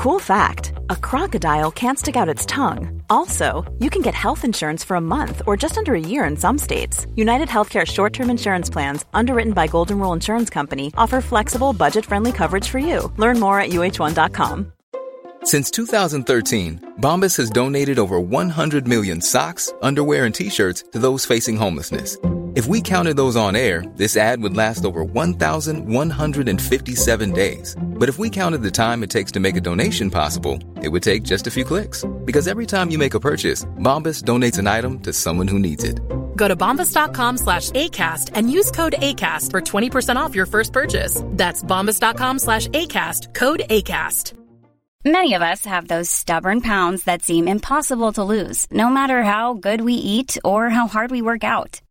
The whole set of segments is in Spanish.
Cool fact a crocodile can't stick out its tongue. Also, you can get health insurance for a month or just under a year in some states. United Healthcare short term insurance plans, underwritten by Golden Rule Insurance Company, offer flexible, budget friendly coverage for you. Learn more at uh1.com. Since 2013, Bombas has donated over 100 million socks, underwear, and t shirts to those facing homelessness if we counted those on air, this ad would last over 1,157 days. But if we counted the time it takes to make a donation possible, it would take just a few clicks. Because every time you make a purchase, Bombas donates an item to someone who needs it. Go to bombas.com slash ACAST and use code ACAST for 20% off your first purchase. That's bombas.com slash ACAST, code ACAST. Many of us have those stubborn pounds that seem impossible to lose, no matter how good we eat or how hard we work out.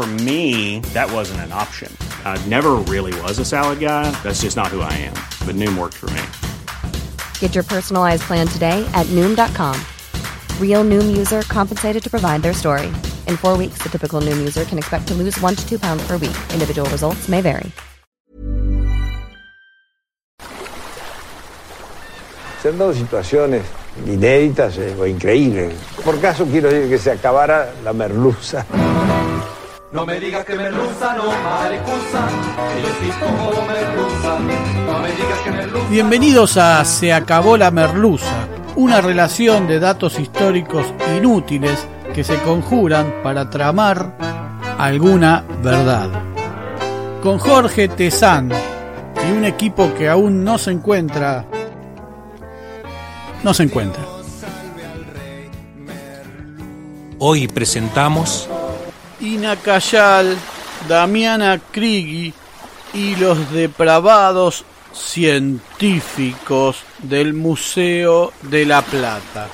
For me, that wasn't an option. I never really was a salad guy. That's just not who I am. But Noom worked for me. Get your personalized plan today at Noom.com. Real Noom user compensated to provide their story. In four weeks, the typical Noom user can expect to lose one to two pounds per week. Individual results may vary. Se han dado situaciones inéditas eh, o increíbles. Por caso quiero decir que se acabara la merluza. No me digas que merluza, no maricusa, que yo sí como merluza. No me digas que merluza. Bienvenidos a Se acabó la merluza, una relación de datos históricos inútiles que se conjuran para tramar alguna verdad. Con Jorge Tezán y un equipo que aún no se encuentra. No se encuentra. Hoy presentamos Ina Damiana Krigi y los depravados científicos del Museo de la Plata.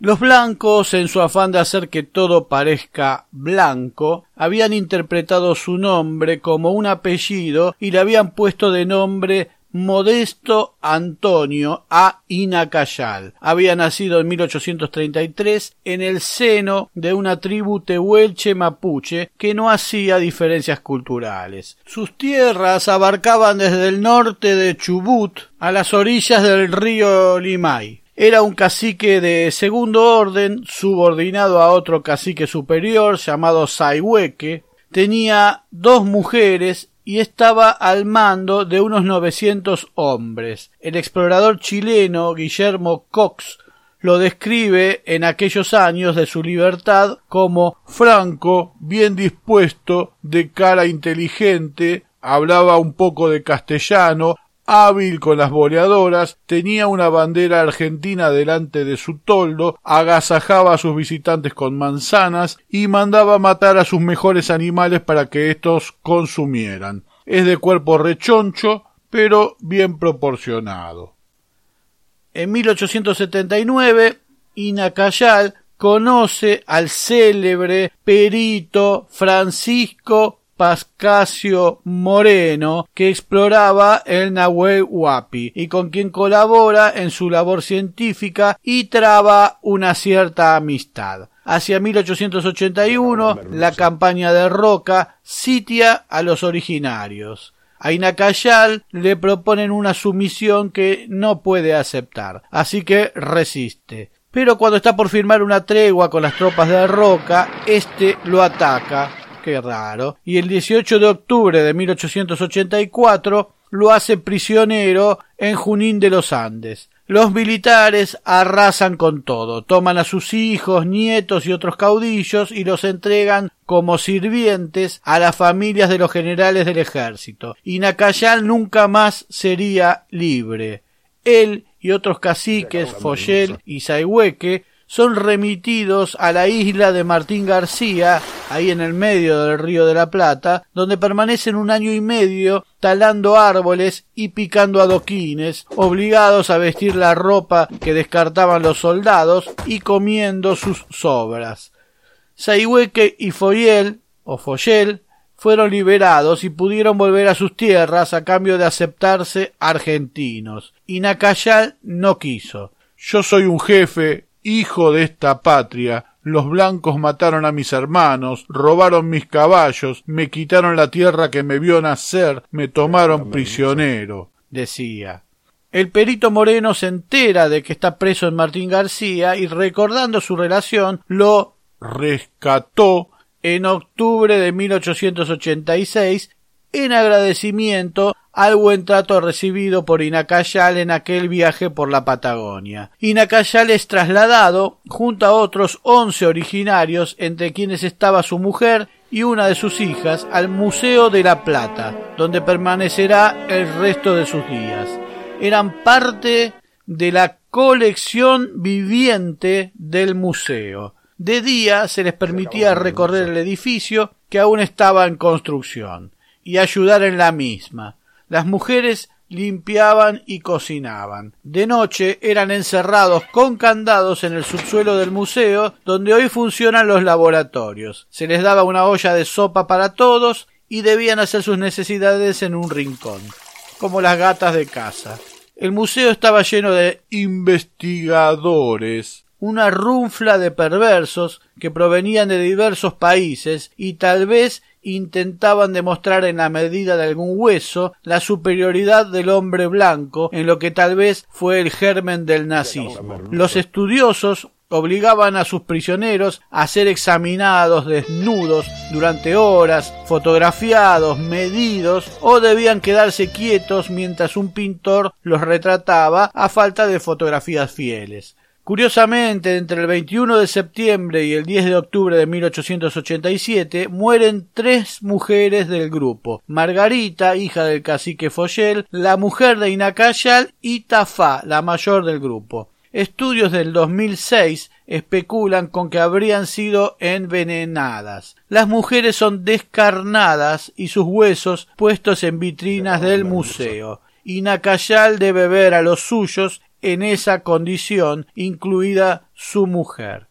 Los blancos, en su afán de hacer que todo parezca blanco, habían interpretado su nombre como un apellido y le habían puesto de nombre Modesto Antonio A. Inacayal. Había nacido en 1833 en el seno de una tribu tehuelche mapuche que no hacía diferencias culturales. Sus tierras abarcaban desde el norte de Chubut a las orillas del río Limay. Era un cacique de segundo orden, subordinado a otro cacique superior llamado Saihueque. Tenía dos mujeres y estaba al mando de unos 900 hombres. El explorador chileno Guillermo Cox lo describe en aquellos años de su libertad como franco, bien dispuesto, de cara inteligente, hablaba un poco de castellano, hábil con las boleadoras, tenía una bandera argentina delante de su toldo, agasajaba a sus visitantes con manzanas y mandaba matar a sus mejores animales para que éstos consumieran. Es de cuerpo rechoncho, pero bien proporcionado. En 1879, Inacayal conoce al célebre perito Francisco Pascasio Moreno, que exploraba el Nahuel Huapi y con quien colabora en su labor científica y traba una cierta amistad. Hacia 1881, la campaña de Roca sitia a los originarios. A Inacayal le proponen una sumisión que no puede aceptar, así que resiste. Pero cuando está por firmar una tregua con las tropas de Roca, este lo ataca qué raro, y el 18 de octubre de 1884 lo hace prisionero en Junín de los Andes. Los militares arrasan con todo, toman a sus hijos, nietos y otros caudillos y los entregan como sirvientes a las familias de los generales del ejército. Y Nacayal nunca más sería libre. Él y otros caciques, Foyel y Saihueque, son remitidos a la isla de Martín García, ahí en el medio del río de la Plata, donde permanecen un año y medio talando árboles y picando adoquines, obligados a vestir la ropa que descartaban los soldados y comiendo sus sobras. Saihueque y Foyel, o Foyel, fueron liberados y pudieron volver a sus tierras a cambio de aceptarse argentinos. Y Nacayal no quiso. Yo soy un jefe hijo de esta patria, los blancos mataron a mis hermanos, robaron mis caballos, me quitaron la tierra que me vio nacer, me tomaron prisionero, decía. El perito Moreno se entera de que está preso en Martín García y recordando su relación lo rescató en octubre de 1886 en agradecimiento al buen trato recibido por Inacayal en aquel viaje por la Patagonia. Inacayal es trasladado junto a otros once originarios, entre quienes estaba su mujer y una de sus hijas, al Museo de la Plata, donde permanecerá el resto de sus días. Eran parte de la colección viviente del museo. De día se les permitía recorrer el edificio que aún estaba en construcción y ayudar en la misma. Las mujeres limpiaban y cocinaban. De noche eran encerrados con candados en el subsuelo del museo, donde hoy funcionan los laboratorios. Se les daba una olla de sopa para todos y debían hacer sus necesidades en un rincón, como las gatas de casa. El museo estaba lleno de investigadores, una runfla de perversos que provenían de diversos países y tal vez intentaban demostrar en la medida de algún hueso la superioridad del hombre blanco en lo que tal vez fue el germen del nazismo. Los estudiosos obligaban a sus prisioneros a ser examinados desnudos durante horas, fotografiados, medidos o debían quedarse quietos mientras un pintor los retrataba a falta de fotografías fieles. Curiosamente, entre el 21 de septiembre y el 10 de octubre de 1887 mueren tres mujeres del grupo. Margarita, hija del cacique Foyel, la mujer de Inacayal y Tafá, la mayor del grupo. Estudios del 2006 especulan con que habrían sido envenenadas. Las mujeres son descarnadas y sus huesos puestos en vitrinas del museo. Inacayal debe ver a los suyos en esa condición, incluida su mujer.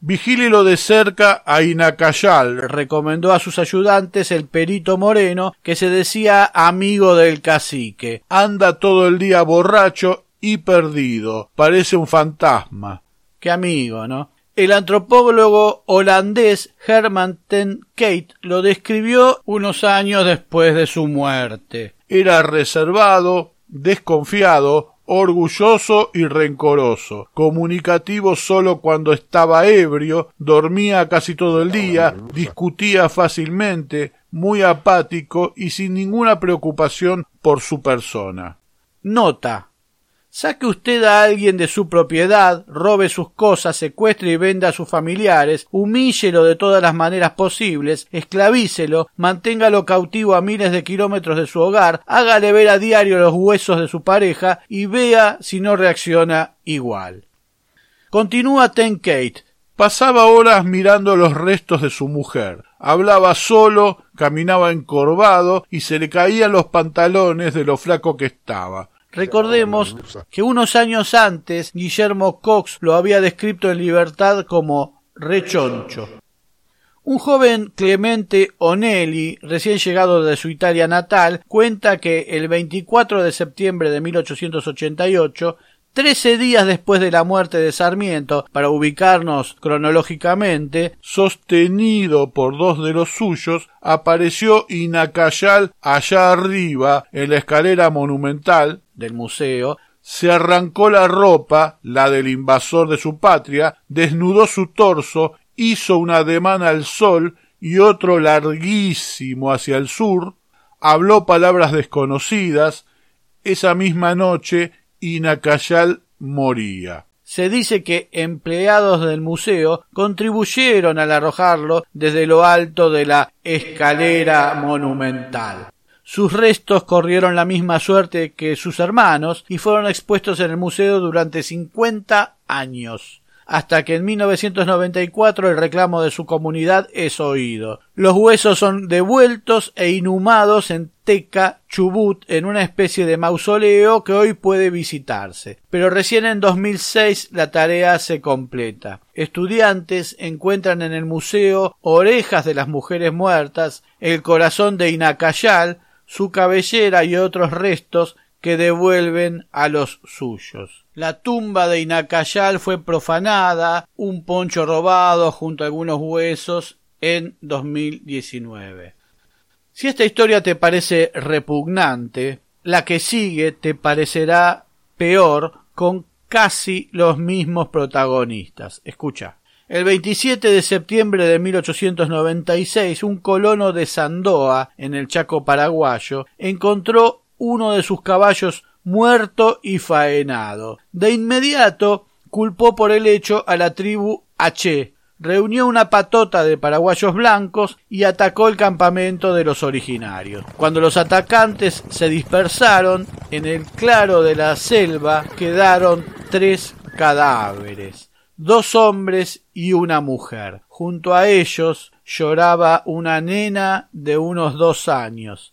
Vigílelo de cerca a Inacayal, recomendó a sus ayudantes el perito Moreno, que se decía amigo del cacique. Anda todo el día borracho y perdido. Parece un fantasma. Qué amigo, ¿no? El antropólogo holandés Herman ten Kate lo describió unos años después de su muerte. Era reservado, desconfiado, orgulloso y rencoroso, comunicativo solo cuando estaba ebrio, dormía casi todo el día, discutía fácilmente, muy apático y sin ninguna preocupación por su persona. Nota Saque usted a alguien de su propiedad, robe sus cosas, secuestre y venda a sus familiares, humíllelo de todas las maneras posibles, esclavícelo, manténgalo cautivo a miles de kilómetros de su hogar, hágale ver a diario los huesos de su pareja y vea si no reacciona igual. Continúa Ten Kate. Pasaba horas mirando los restos de su mujer. Hablaba solo, caminaba encorvado y se le caían los pantalones de lo flaco que estaba. Recordemos que unos años antes Guillermo Cox lo había descrito en libertad como rechoncho. Un joven Clemente Onelli, recién llegado de su Italia natal, cuenta que el 24 de septiembre de 1888 Trece días después de la muerte de Sarmiento, para ubicarnos cronológicamente, sostenido por dos de los suyos, apareció Inacayal allá arriba, en la escalera monumental del museo, se arrancó la ropa, la del invasor de su patria, desnudó su torso, hizo un ademán al sol y otro larguísimo hacia el sur, habló palabras desconocidas, esa misma noche y Nacayal moría. Se dice que empleados del museo contribuyeron al arrojarlo desde lo alto de la escalera monumental. Sus restos corrieron la misma suerte que sus hermanos y fueron expuestos en el museo durante 50 años hasta que en 1994 el reclamo de su comunidad es oído. Los huesos son devueltos e inhumados en Teca, Chubut, en una especie de mausoleo que hoy puede visitarse. Pero recién en 2006 la tarea se completa. Estudiantes encuentran en el museo orejas de las mujeres muertas, el corazón de Inacayal, su cabellera y otros restos que devuelven a los suyos. La tumba de Inacayal fue profanada, un poncho robado junto a algunos huesos en 2019. Si esta historia te parece repugnante, la que sigue te parecerá peor con casi los mismos protagonistas. Escucha. El 27 de septiembre de 1896, un colono de Sandoa, en el Chaco paraguayo, encontró uno de sus caballos muerto y faenado. De inmediato culpó por el hecho a la tribu H. Reunió una patota de paraguayos blancos y atacó el campamento de los originarios. Cuando los atacantes se dispersaron, en el claro de la selva quedaron tres cadáveres, dos hombres y una mujer. Junto a ellos lloraba una nena de unos dos años.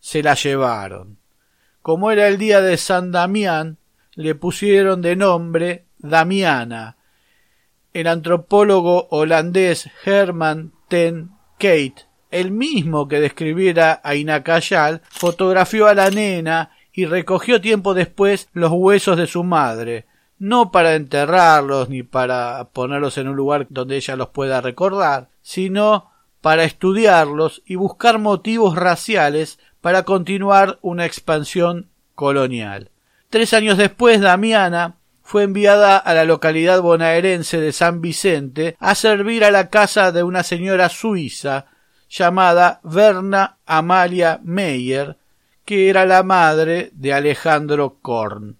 Se la llevaron. Como era el día de San Damián, le pusieron de nombre Damiana. El antropólogo holandés Herman ten Kate, el mismo que describiera a Inacayal, fotografió a la nena y recogió tiempo después los huesos de su madre, no para enterrarlos ni para ponerlos en un lugar donde ella los pueda recordar, sino para estudiarlos y buscar motivos raciales para continuar una expansión colonial. Tres años después, Damiana fue enviada a la localidad bonaerense de San Vicente a servir a la casa de una señora suiza llamada Verna Amalia Meyer, que era la madre de Alejandro Korn.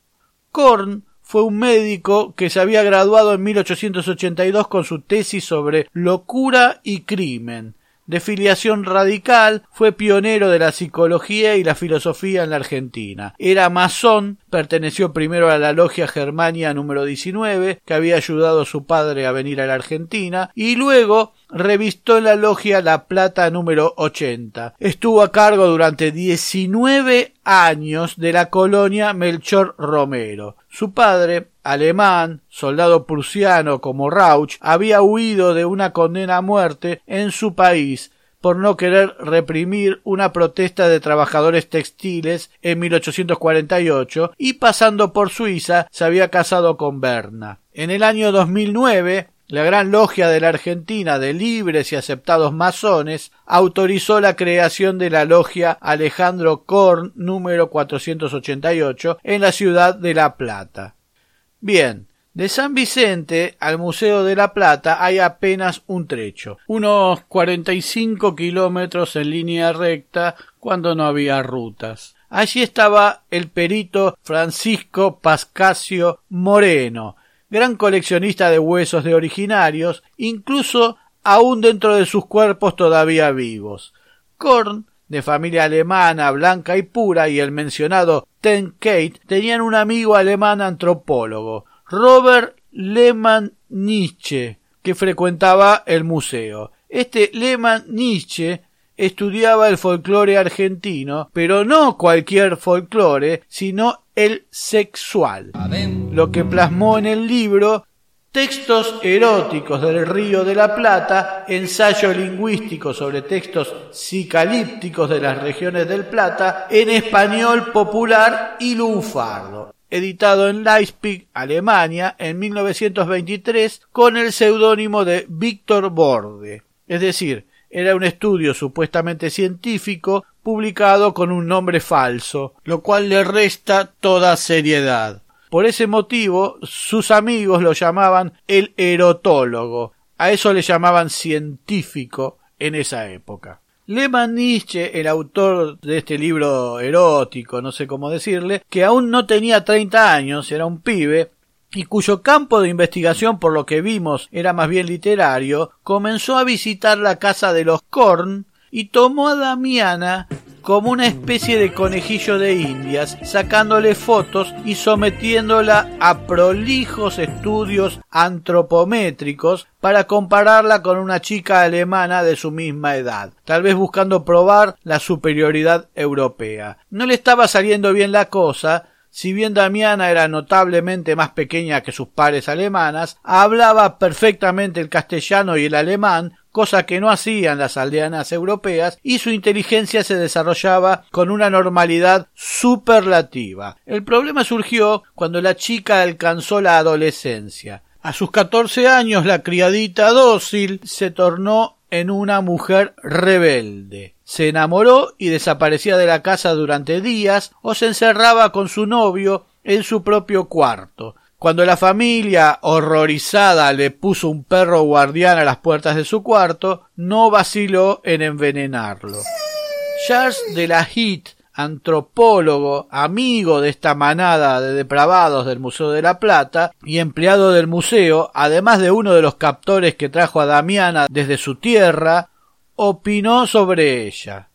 Korn fue un médico que se había graduado en 1882 con su tesis sobre locura y crimen, de filiación radical, fue pionero de la psicología y la filosofía en la Argentina. Era masón, perteneció primero a la logia Germania número 19, que había ayudado a su padre a venir a la Argentina, y luego revistó en la logia La Plata número 80. Estuvo a cargo durante 19 años de la colonia Melchor Romero. Su padre, alemán, soldado prusiano como Rauch, había huido de una condena a muerte en su país por no querer reprimir una protesta de trabajadores textiles en 1848 y pasando por Suiza se había casado con Berna. En el año 2009 la Gran Logia de la Argentina de libres y aceptados masones autorizó la creación de la Logia Alejandro Korn número 488 en la ciudad de La Plata. Bien, de San Vicente al Museo de La Plata hay apenas un trecho, unos 45 kilómetros en línea recta cuando no había rutas. Allí estaba el perito Francisco Pascasio Moreno, gran coleccionista de huesos de originarios, incluso aún dentro de sus cuerpos todavía vivos. Korn, de familia alemana, blanca y pura, y el mencionado Ten Kate tenían un amigo alemán antropólogo, Robert Lehmann Nietzsche, que frecuentaba el museo. Este Lehmann Nietzsche estudiaba el folclore argentino, pero no cualquier folclore, sino el sexual, lo que plasmó en el libro Textos eróticos del Río de la Plata, ensayo lingüístico sobre textos psicalípticos de las regiones del Plata en español popular y lunfardo, editado en Leipzig, Alemania, en 1923 con el seudónimo de Víctor Borde. Es decir, era un estudio supuestamente científico publicado con un nombre falso, lo cual le resta toda seriedad. Por ese motivo, sus amigos lo llamaban el erotólogo. A eso le llamaban científico en esa época. Lehmann Nietzsche, el autor de este libro erótico, no sé cómo decirle, que aún no tenía 30 años, era un pibe, y cuyo campo de investigación por lo que vimos era más bien literario, comenzó a visitar la casa de los Korn y tomó a Damiana como una especie de conejillo de indias, sacándole fotos y sometiéndola a prolijos estudios antropométricos para compararla con una chica alemana de su misma edad, tal vez buscando probar la superioridad europea. No le estaba saliendo bien la cosa, si bien Damiana era notablemente más pequeña que sus pares alemanas, hablaba perfectamente el castellano y el alemán, cosa que no hacían las aldeanas europeas, y su inteligencia se desarrollaba con una normalidad superlativa. El problema surgió cuando la chica alcanzó la adolescencia. A sus catorce años la criadita dócil se tornó en una mujer rebelde. Se enamoró y desaparecía de la casa durante días o se encerraba con su novio en su propio cuarto. Cuando la familia, horrorizada, le puso un perro guardián a las puertas de su cuarto, no vaciló en envenenarlo. Charles de la Heath, antropólogo, amigo de esta manada de depravados del Museo de la Plata y empleado del museo, además de uno de los captores que trajo a Damiana desde su tierra, opinó sobre ella.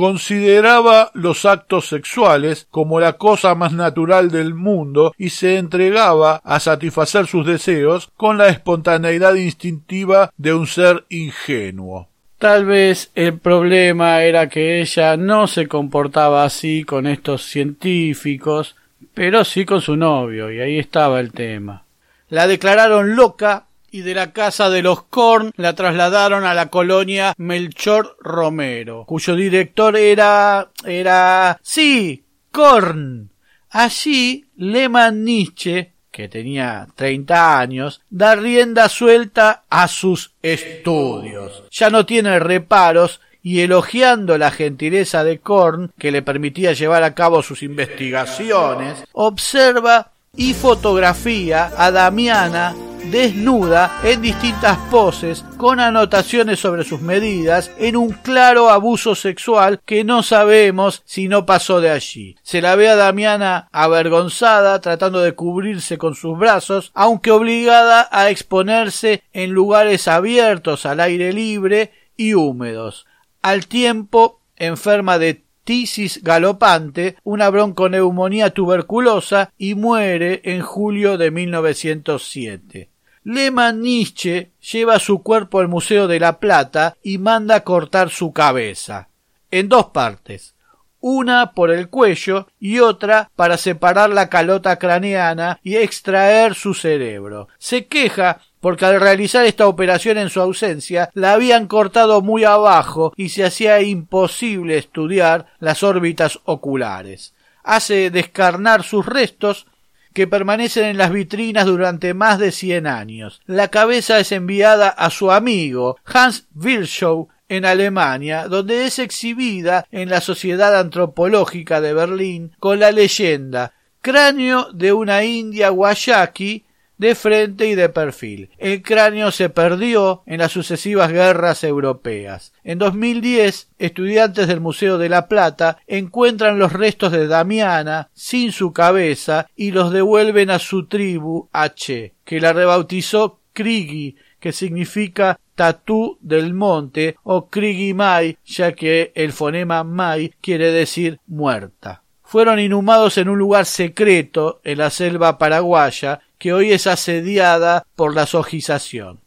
Consideraba los actos sexuales como la cosa más natural del mundo y se entregaba a satisfacer sus deseos con la espontaneidad instintiva de un ser ingenuo. Tal vez el problema era que ella no se comportaba así con estos científicos, pero sí con su novio, y ahí estaba el tema. La declararon loca y de la casa de los Korn la trasladaron a la colonia Melchor Romero, cuyo director era era sí, Korn. Allí Lehmann Nietzsche, que tenía treinta años, da rienda suelta a sus estudios. Ya no tiene reparos y elogiando la gentileza de Korn, que le permitía llevar a cabo sus investigaciones, observa y fotografía a Damiana desnuda en distintas poses con anotaciones sobre sus medidas en un claro abuso sexual que no sabemos si no pasó de allí. Se la ve a Damiana avergonzada tratando de cubrirse con sus brazos, aunque obligada a exponerse en lugares abiertos al aire libre y húmedos. Al tiempo enferma de tisis galopante, una bronconeumonía tuberculosa y muere en julio de 1907. Lehmann Nietzsche lleva su cuerpo al Museo de la Plata y manda cortar su cabeza, en dos partes, una por el cuello y otra para separar la calota craneana y extraer su cerebro. Se queja porque al realizar esta operación en su ausencia la habían cortado muy abajo y se hacía imposible estudiar las órbitas oculares. Hace descarnar sus restos que permanecen en las vitrinas durante más de cien años. La cabeza es enviada a su amigo Hans Virchow en Alemania, donde es exhibida en la Sociedad Antropológica de Berlín con la leyenda Cráneo de una india guayaki de frente y de perfil. El cráneo se perdió en las sucesivas guerras europeas. En 2010, estudiantes del Museo de la Plata encuentran los restos de Damiana sin su cabeza y los devuelven a su tribu H, que la rebautizó Krigi, que significa tatú del monte o Krigi Mai, ya que el fonema Mai quiere decir muerta. Fueron inhumados en un lugar secreto en la selva paraguaya que hoy es asediada por la sojización.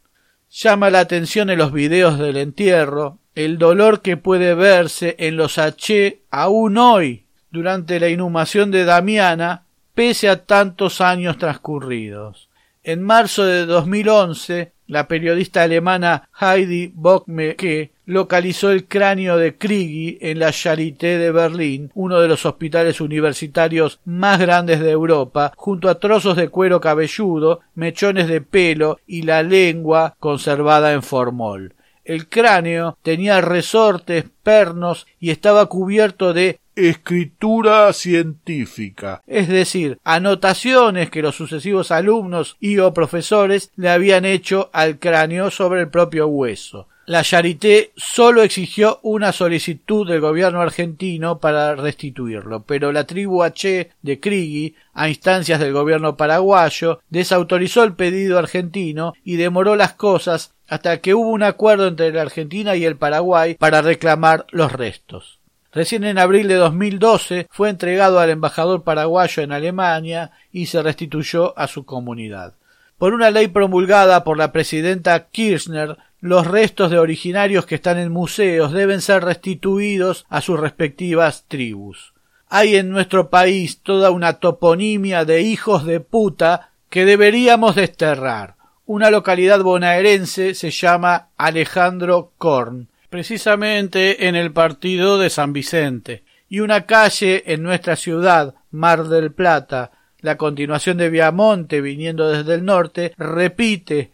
Llama la atención en los videos del entierro el dolor que puede verse en los H aún hoy durante la inhumación de Damiana pese a tantos años transcurridos. En marzo de 2011, la periodista alemana Heidi Bockmeke localizó el cráneo de Krigi en la Charité de Berlín, uno de los hospitales universitarios más grandes de Europa, junto a trozos de cuero cabelludo, mechones de pelo y la lengua conservada en formol. El cráneo tenía resortes, pernos y estaba cubierto de escritura científica, es decir, anotaciones que los sucesivos alumnos y o profesores le habían hecho al cráneo sobre el propio hueso. La Charité solo exigió una solicitud del gobierno argentino para restituirlo, pero la tribu H de Krigi, a instancias del gobierno paraguayo, desautorizó el pedido argentino y demoró las cosas hasta que hubo un acuerdo entre la Argentina y el Paraguay para reclamar los restos. Recién en abril de 2012 fue entregado al embajador paraguayo en Alemania y se restituyó a su comunidad. Por una ley promulgada por la presidenta Kirchner, los restos de originarios que están en museos deben ser restituidos a sus respectivas tribus. Hay en nuestro país toda una toponimia de hijos de puta que deberíamos desterrar. Una localidad bonaerense se llama Alejandro Korn, precisamente en el partido de San Vicente, y una calle en nuestra ciudad, Mar del Plata, la continuación de Viamonte viniendo desde el norte, repite